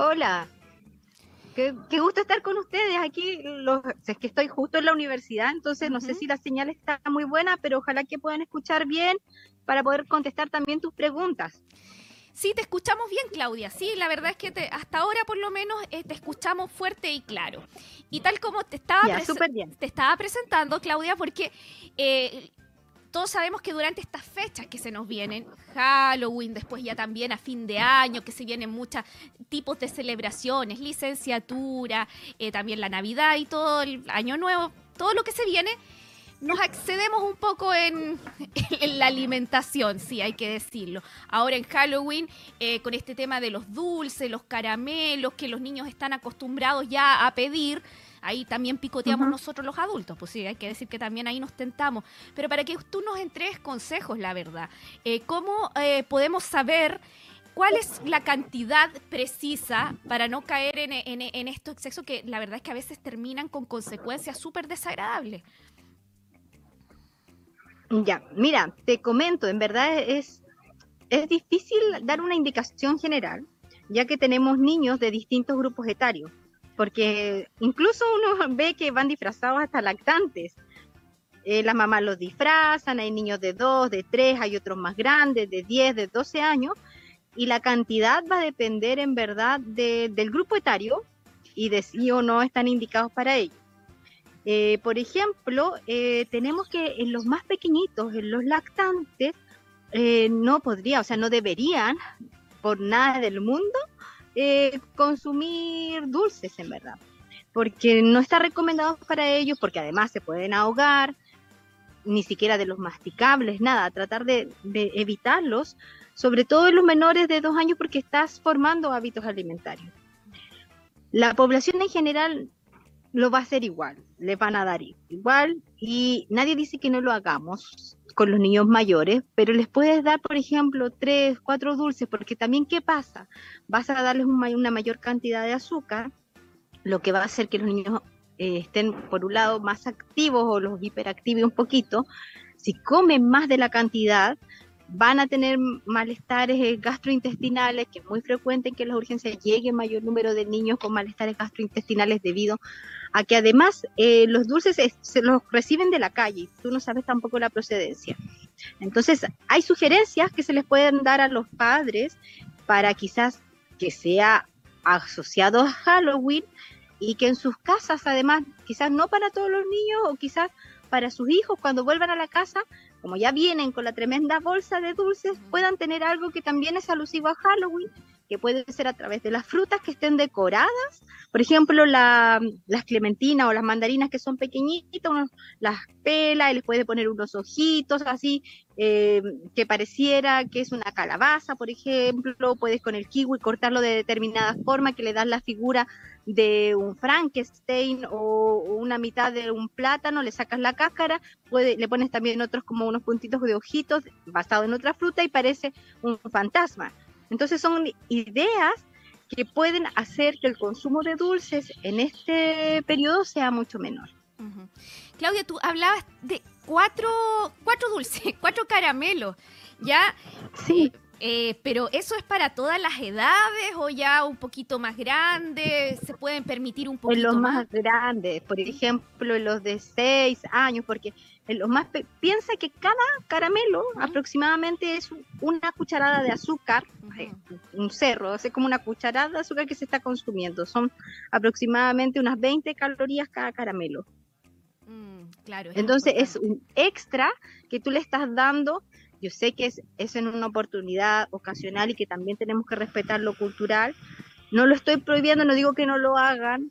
Hola. Qué, gusto estar con ustedes aquí. Los, es que estoy justo en la universidad, entonces no sé si la señal está muy buena, pero ojalá que puedan escuchar bien para poder contestar también tus preguntas. Sí, te escuchamos bien, Claudia. Sí, la verdad es que hasta ahora por lo menos eh, te escuchamos fuerte y claro. Y tal como te estaba, te estaba presentando, Claudia, porque eh, todos sabemos que durante estas fechas que se nos vienen, Halloween, después ya también a fin de año, que se vienen muchos tipos de celebraciones, licenciatura, eh, también la Navidad y todo el año nuevo, todo lo que se viene, nos excedemos un poco en, la alimentación, sí, hay que decirlo. Ahora en Halloween, eh, con este tema de los dulces, los caramelos, que los niños están acostumbrados ya a pedir, ahí también picoteamos nosotros los adultos, pues sí, hay que decir que también ahí nos tentamos. Pero para que tú nos entregues consejos, la verdad, eh, ¿cómo eh, podemos saber cuál es la cantidad precisa para no caer en, en estos excesos que la verdad es que a veces terminan con consecuencias súper desagradables? Ya, mira, te comento, en verdad es, es difícil dar una indicación general, ya que tenemos niños de distintos grupos etarios porque incluso uno ve que van disfrazados hasta lactantes. Eh, las mamás los disfrazan, hay niños de 2, de 3, hay otros más grandes, de 10, de 12 años, y la cantidad va a depender en verdad del grupo etario y de si o no están indicados para ello. Eh, por ejemplo, eh, tenemos que en los más pequeñitos, en los lactantes, no podría, o sea, no deberían por nada del mundo eh, consumir dulces, en verdad, porque no está recomendado para ellos, porque además se pueden ahogar, ni siquiera de los masticables, nada, tratar de, evitarlos, sobre todo en los menores de dos años, porque estás formando hábitos alimentarios. La población en general lo va a hacer igual, le van a dar igual y nadie dice que no lo hagamos con los niños mayores, pero les puedes dar, por ejemplo, tres, cuatro dulces, porque también, ¿qué pasa? Vas a darles una mayor cantidad de azúcar, lo que va a hacer que los niños eh, estén, por un lado, más activos o los hiperactivos un poquito. Si comen más de la cantidad, van a tener malestares eh, gastrointestinales, que es muy frecuente que en las urgencias llegue mayor número de niños con malestares gastrointestinales debido a que además eh, los dulces se los reciben de la calle tú no sabes tampoco la procedencia. Entonces, hay sugerencias que se les pueden dar a los padres para quizás que sea asociado a Halloween y que en sus casas, además, quizás no para todos los niños o quizás para sus hijos cuando vuelvan a la casa, como ya vienen con la tremenda bolsa de dulces, puedan tener algo que también es alusivo a Halloween que puede ser a través de las frutas que estén decoradas, por ejemplo, las clementinas o las mandarinas que son pequeñitas, las pela y les puede poner unos ojitos así, eh, que pareciera que es una calabaza, por ejemplo, puedes con el kiwi cortarlo de determinada forma que le das la figura de un Frankenstein o una mitad de un plátano, le sacas la cáscara, puede, le pones también otros como unos puntitos de ojitos basado en otra fruta y parece un fantasma. Entonces son ideas que pueden hacer que el consumo de dulces en este periodo sea mucho menor. Claudia, tú hablabas de cuatro, cuatro dulces, cuatro caramelos, ¿ya? Sí. Eh, pero eso es para todas las edades o ya un poquito más grandes, se pueden permitir un poquito en los más, grandes, por ejemplo, en los de seis años, porque en los más piensa que cada caramelo aproximadamente es una cucharada de azúcar, eh, un cerro, es como una cucharada de azúcar que se está consumiendo, son aproximadamente unas 20 calorías cada caramelo. Mm, claro. Entonces es un extra que tú le estás dando yo sé que es, es en una oportunidad ocasional y que también tenemos que respetar lo cultural. No lo estoy prohibiendo, no digo que no lo hagan,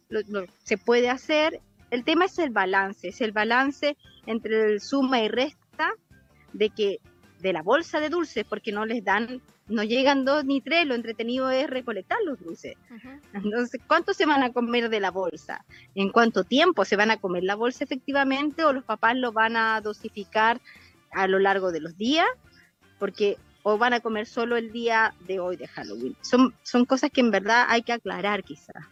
se puede hacer. El tema es el balance, es el balance entre el suma y resta de que de la bolsa de dulces, porque no les dan, no llegan dos ni tres, lo entretenido es recolectar los dulces. Entonces, ¿cuánto se van a comer de la bolsa? ¿En cuánto tiempo se van a comer la bolsa efectivamente o los papás lo van a dosificar a lo largo de los días, porque o van a comer solo el día de hoy de Halloween. Son, son cosas que en verdad hay que aclarar quizás.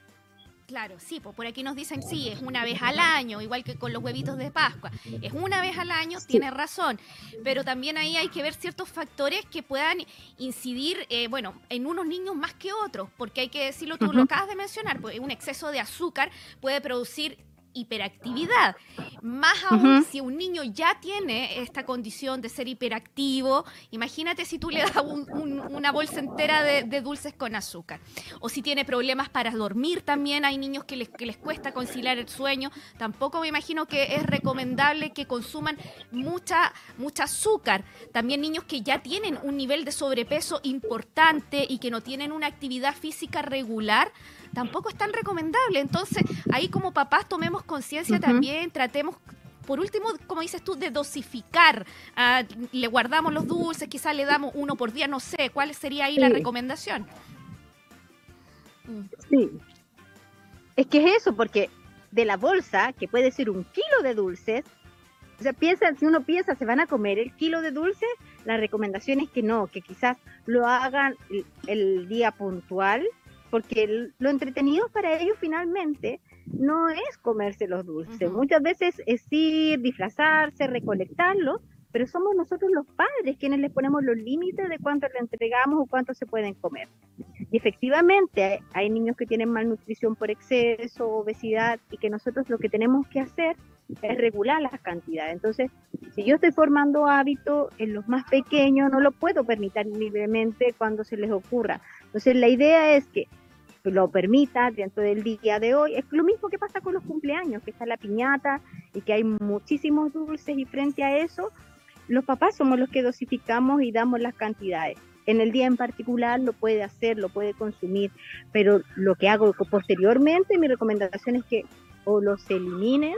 Claro, sí, pues por aquí nos dicen sí, es una vez al año, igual que con los huevitos de Pascua. Es una vez al año, tiene razón, pero también ahí hay que ver ciertos factores que puedan incidir, eh, bueno, en unos niños más que otros, porque hay que decirlo, tú lo acabas de mencionar, pues un exceso de azúcar puede producir hiperactividad. Más aún si un niño ya tiene esta condición de ser hiperactivo, imagínate si tú le das una bolsa entera de, dulces con azúcar. O si tiene problemas para dormir también, hay niños que les, que les cuesta conciliar el sueño. Tampoco me imagino que es recomendable que consuman mucha, mucha azúcar. También niños que ya tienen un nivel de sobrepeso importante y que no tienen una actividad física regular tampoco es tan recomendable. Entonces, ahí como papás tomemos conciencia también, tratemos por último, como dices tú, de dosificar. Ah, le guardamos los dulces, quizás le damos uno por día, no sé, ¿cuál sería ahí la recomendación? Mm. Sí. Es que es eso, porque de la bolsa, que puede ser un kilo de dulces, o sea, piensa, si uno piensa, se van a comer el kilo de dulces, la recomendación es que no, que quizás lo hagan el día puntual, porque lo entretenido para ellos finalmente no es comerse los dulces. Muchas veces es ir, disfrazarse, recolectarlos, pero somos nosotros los padres quienes les ponemos los límites de cuánto le entregamos o cuánto se pueden comer. Y efectivamente hay niños que tienen malnutrición por exceso, obesidad, y que nosotros lo que tenemos que hacer es regular las cantidades. Entonces, si yo estoy formando hábitos en los más pequeños, no lo puedo permitir libremente cuando se les ocurra. Entonces, la idea es que lo permita dentro del día de hoy. Es lo mismo que pasa con los cumpleaños, que está la piñata y que hay muchísimos dulces y frente a eso, los papás somos los que dosificamos y damos las cantidades. En el día en particular lo puede hacer, lo puede consumir, pero lo que hago posteriormente, mi recomendación es que o los eliminen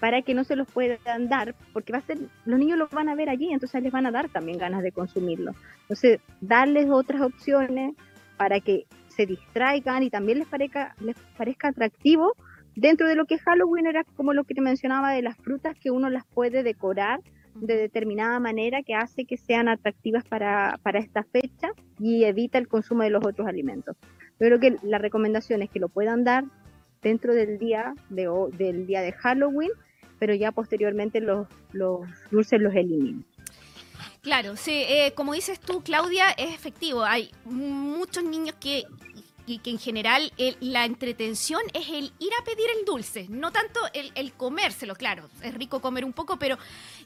para que no se los puedan dar, porque va a ser, los niños los van a ver allí, entonces les van a dar también ganas de consumirlo. Entonces, darles otras opciones para que se distraigan y también les parezca, les parezca atractivo. Dentro de lo que Halloween era como lo que te mencionaba de las frutas que uno las puede decorar de determinada manera que hace que sean atractivas para, para esta fecha y evita el consumo de los otros alimentos. Yo creo que la recomendación es que lo puedan dar dentro del día de, del día de Halloween, pero ya posteriormente los, los dulces los eliminen. Claro, sí, eh, como dices tú, Claudia, es efectivo. Hay muchos niños que y que en general la entretención es el ir a pedir el dulce, no tanto el, comérselo, claro, es rico comer un poco, pero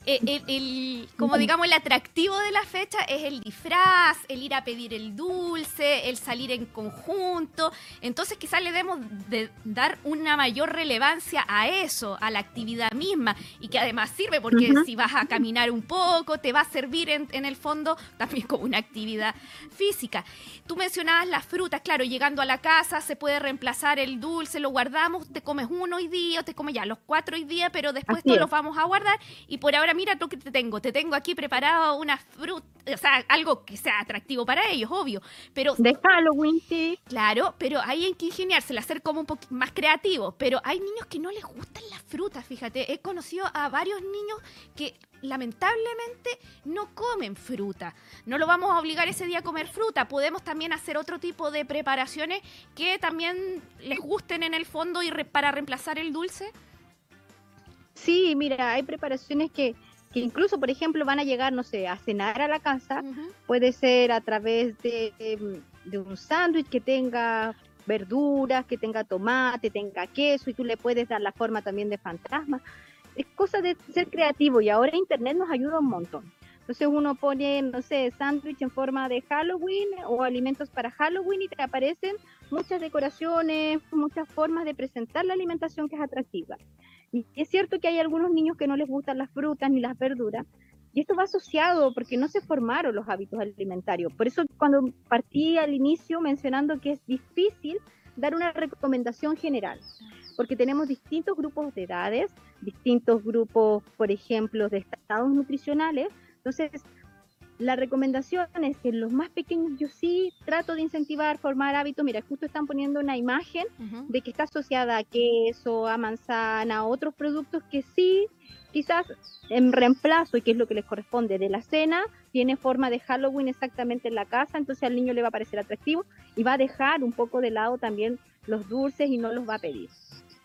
eh, el, como digamos el atractivo de la fecha es el disfraz, el ir a pedir el dulce, el salir en conjunto, entonces quizás le debemos de dar una mayor relevancia a eso, a la actividad misma, y que además sirve porque si vas a caminar un poco, te va a servir en, en el fondo también como una actividad física. Tú mencionabas las frutas, claro, a la casa, se puede reemplazar el dulce, lo guardamos, te comes uno hoy día, te comes ya los cuatro hoy día, pero después todos los vamos a guardar. Y por ahora, mira lo que te tengo. Te tengo aquí preparado una fruta, o sea, algo que sea atractivo para ellos, obvio. Pero, de Halloween, sí. Claro, pero hay en que ingeniársela, hacer como un poco más creativo. Pero hay niños que no les gustan las frutas, fíjate. He conocido a varios niños que lamentablemente no comen fruta. No lo vamos a obligar ese día a comer fruta. Podemos también hacer otro tipo de preparaciones que también les gusten en el fondo y para reemplazar el dulce. Sí, mira, hay preparaciones que, que, incluso, por ejemplo, van a llegar, no sé, a cenar a la casa. Puede ser a través de, de un sándwich que tenga verduras, que tenga tomate, tenga queso y tú le puedes dar la forma también de fantasma es cosa de ser creativo y ahora Internet nos ayuda un montón. Entonces uno pone, no sé, sándwich en forma de Halloween o alimentos para Halloween y te aparecen muchas decoraciones, muchas formas de presentar la alimentación que es atractiva. Y es cierto que hay algunos niños que no les gustan las frutas ni las verduras, y esto va asociado porque no se formaron los hábitos alimentarios. Por eso cuando partí al inicio mencionando que es difícil dar una recomendación general porque tenemos distintos grupos de edades, distintos grupos, por ejemplo, de estados nutricionales. Entonces, la recomendación es que los más pequeños yo sí trato de incentivar, formar hábitos. Mira, justo están poniendo una imagen de que está asociada a queso, a manzana, a otros productos que sí quizás en reemplazo, y que es lo que les corresponde de la cena, tiene forma de Halloween exactamente en la casa, entonces al niño le va a parecer atractivo y va a dejar un poco de lado también los dulces y no los va a pedir.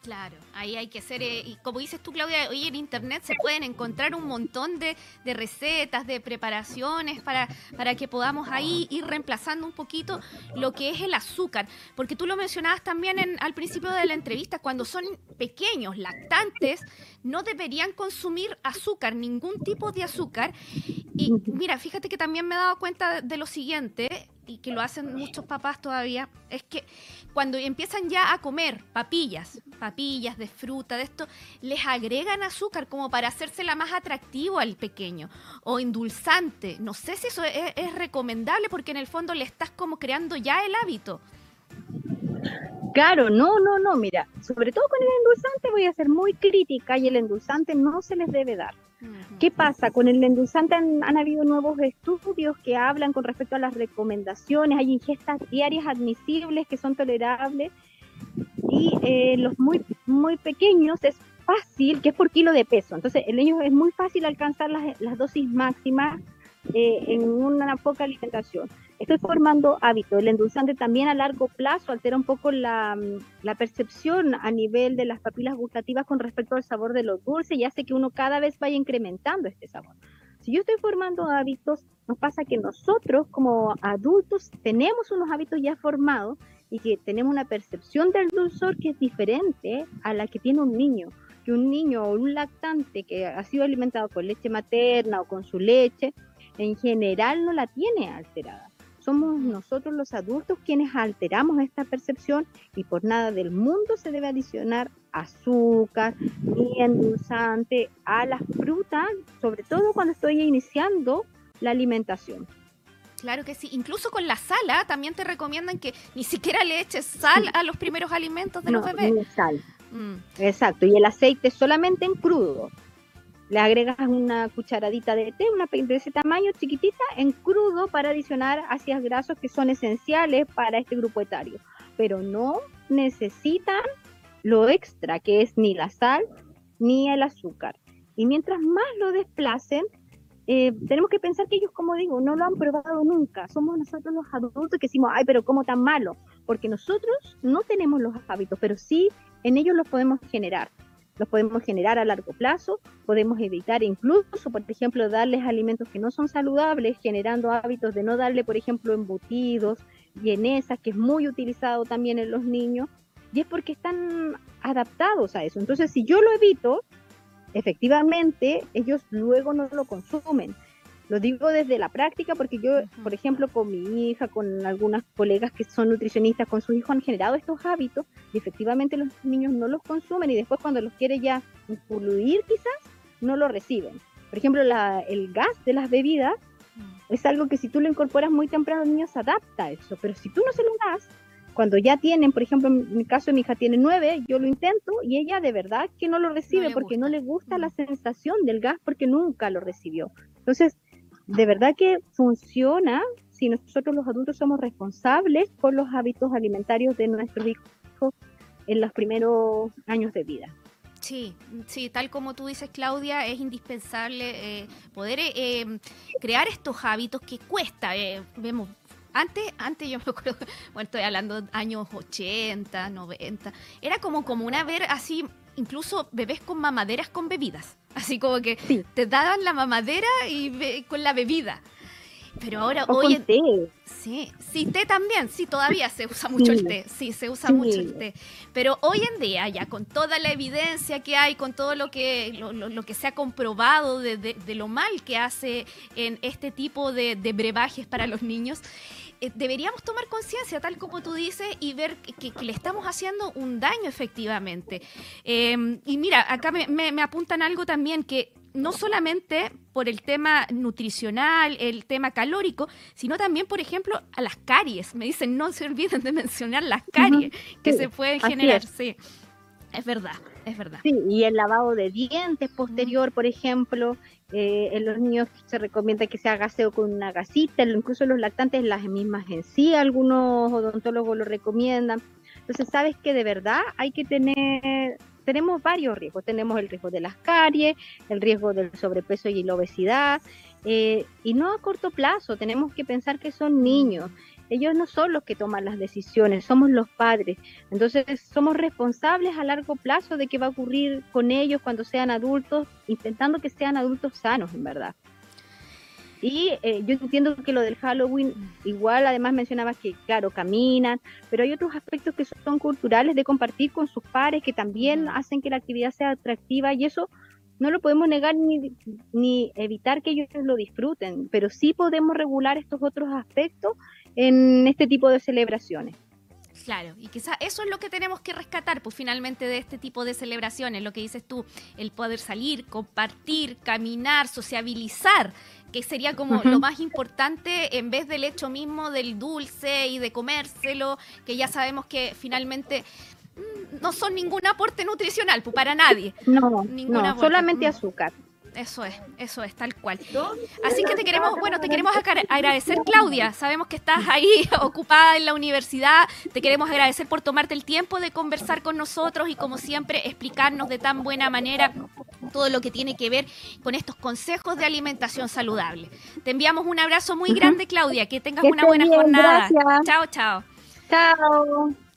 Claro, ahí hay que hacer, eh, y como dices tú Claudia, hoy en internet se pueden encontrar un montón de, recetas, de preparaciones para, para que podamos ahí ir reemplazando un poquito lo que es el azúcar, porque tú lo mencionabas también en, al principio de la entrevista, cuando son pequeños, lactantes, no deberían consumir azúcar, ningún tipo de azúcar. Y mira, fíjate que también me he dado cuenta de lo siguiente, y que lo hacen muchos papás todavía, es que cuando empiezan ya a comer papillas, papillas de fruta, de esto, les agregan azúcar como para hacérsela más atractivo al pequeño o endulzante. No sé si eso es, es recomendable porque en el fondo le estás como creando ya el hábito. Claro, no, no, no, mira, sobre todo con el endulzante voy a ser muy crítica y el endulzante no se les debe dar. ¿Qué pasa? Con el endulzante han, habido nuevos estudios que hablan con respecto a las recomendaciones, hay ingestas diarias admisibles que son tolerables y eh, los muy, muy pequeños es fácil, que es por kilo de peso, entonces en ellos es muy fácil alcanzar las, las dosis máximas eh, en una poca alimentación estoy formando hábitos. El endulzante también a largo plazo altera un poco la, percepción a nivel de las papilas gustativas con respecto al sabor de los dulces y hace que uno cada vez vaya incrementando este sabor. Si yo estoy formando hábitos, nos pasa que nosotros como adultos tenemos unos hábitos ya formados y que tenemos una percepción del dulzor que es diferente a la que tiene un niño. Que un niño o un lactante que ha sido alimentado con leche materna o con su leche, en general no la tiene alterada. Somos nosotros los adultos quienes alteramos esta percepción y por nada del mundo se debe adicionar azúcar ni endulzante a las frutas, sobre todo cuando estoy iniciando la alimentación. Claro que sí, incluso con la sala también te recomiendan que ni siquiera le eches sal a los primeros alimentos de los bebés. Ni sal. Mm. Exacto, y el aceite solamente en crudo le agregas una cucharadita de té, una de ese tamaño chiquitita, en crudo para adicionar ácidos grasos que son esenciales para este grupo etario. Pero no necesitan lo extra, que es ni la sal ni el azúcar. Y mientras más lo desplacen, eh, tenemos que pensar que ellos, como digo, no lo han probado nunca. Somos nosotros los adultos que decimos, ay, pero ¿cómo tan malo? Porque nosotros no tenemos los hábitos, pero sí en ellos los podemos generar los podemos generar a largo plazo, podemos evitar incluso, por ejemplo, darles alimentos que no son saludables, generando hábitos de no darle, por ejemplo, embutidos, vienesas, que es muy utilizado también en los niños, y es porque están adaptados a eso. Entonces, si yo lo evito, efectivamente, ellos luego no lo consumen. Lo digo desde la práctica porque yo, por ejemplo, con mi hija, con algunas colegas que son nutricionistas, con sus hijos han generado estos hábitos y efectivamente los niños no los consumen y después cuando los quiere ya incluir quizás, no lo reciben. Por ejemplo, el gas de las bebidas mm. es algo que si tú lo incorporas muy temprano, el niño se adapta a eso, pero si tú no se lo das, cuando ya tienen, por ejemplo, en mi caso mi hija tiene nueve, yo lo intento y ella de verdad que no lo recibe porque no le gusta la sensación del gas porque nunca lo recibió. Entonces, de verdad que funciona si nosotros los adultos somos responsables por los hábitos alimentarios de nuestros hijos en los primeros años de vida. Sí, sí, tal como tú dices, Claudia, es indispensable eh, poder eh, em, crear estos hábitos que cuesta. Eh, vemos, antes, antes yo me acuerdo, bueno, estoy hablando de años 80, 90, era como común ver así incluso bebés con mamaderas con bebidas. Así como que te daban la mamadera y con la bebida. Pero ahora, hoy. té. Sí, sí, té también. Sí, todavía se usa mucho el té. Sí, se usa mucho el té. Pero hoy en día, ya con toda la evidencia que hay, con todo lo que, lo, que se ha comprobado de, de, lo mal que hace en este tipo de, de brebajes para los niños, eh, deberíamos tomar conciencia, tal como tú dices, y ver que, le estamos haciendo un daño efectivamente. Em, y mira, acá me, apuntan algo también que no solamente por el tema nutricional, el tema calórico, sino también, por ejemplo, a las caries. Me dicen, no se olviden de mencionar las caries que se pueden generar. Sí, es verdad, es verdad. Sí, y el lavado de dientes posterior, por ejemplo, eh, en los niños se recomienda que se haga aseo con una gasita, incluso los lactantes las mismas en sí, algunos odontólogos lo recomiendan. Entonces, sabes que de verdad hay que tener tenemos varios riesgos. Tenemos el riesgo de las caries, el riesgo del sobrepeso y la obesidad, eh, y no a corto plazo, tenemos que pensar que son niños. Ellos no son los que toman las decisiones, somos los padres. Entonces somos responsables a largo plazo de qué va a ocurrir con ellos cuando sean adultos, intentando que sean adultos sanos, en verdad. Y eh, yo entiendo que lo del Halloween, igual además mencionabas que, claro, caminan, pero hay otros aspectos que son culturales de compartir con sus pares que también hacen que la actividad sea atractiva y eso no lo podemos negar ni, ni evitar que ellos lo disfruten, pero sí podemos regular estos otros aspectos en este tipo de celebraciones. Claro, y quizás eso es lo que tenemos que rescatar, pues finalmente de este tipo de celebraciones, lo que dices tú, el poder salir, compartir, caminar, sociabilizar, que sería como lo más importante en vez del hecho mismo del dulce y de comérselo, que ya sabemos que finalmente no son ningún aporte nutricional pues, para nadie. No, no solamente mm. azúcar. Eso es, eso es, tal cual. Así que te queremos, bueno, te queremos agradecer, Claudia. Sabemos que estás ahí ocupada en la universidad. Te queremos agradecer por tomarte el tiempo de conversar con nosotros y, como siempre, explicarnos de tan buena manera todo lo que tiene que ver con estos consejos de alimentación saludable. Te enviamos un abrazo muy grande, Claudia. Que tengas una buena jornada. Chao, chao. Chao.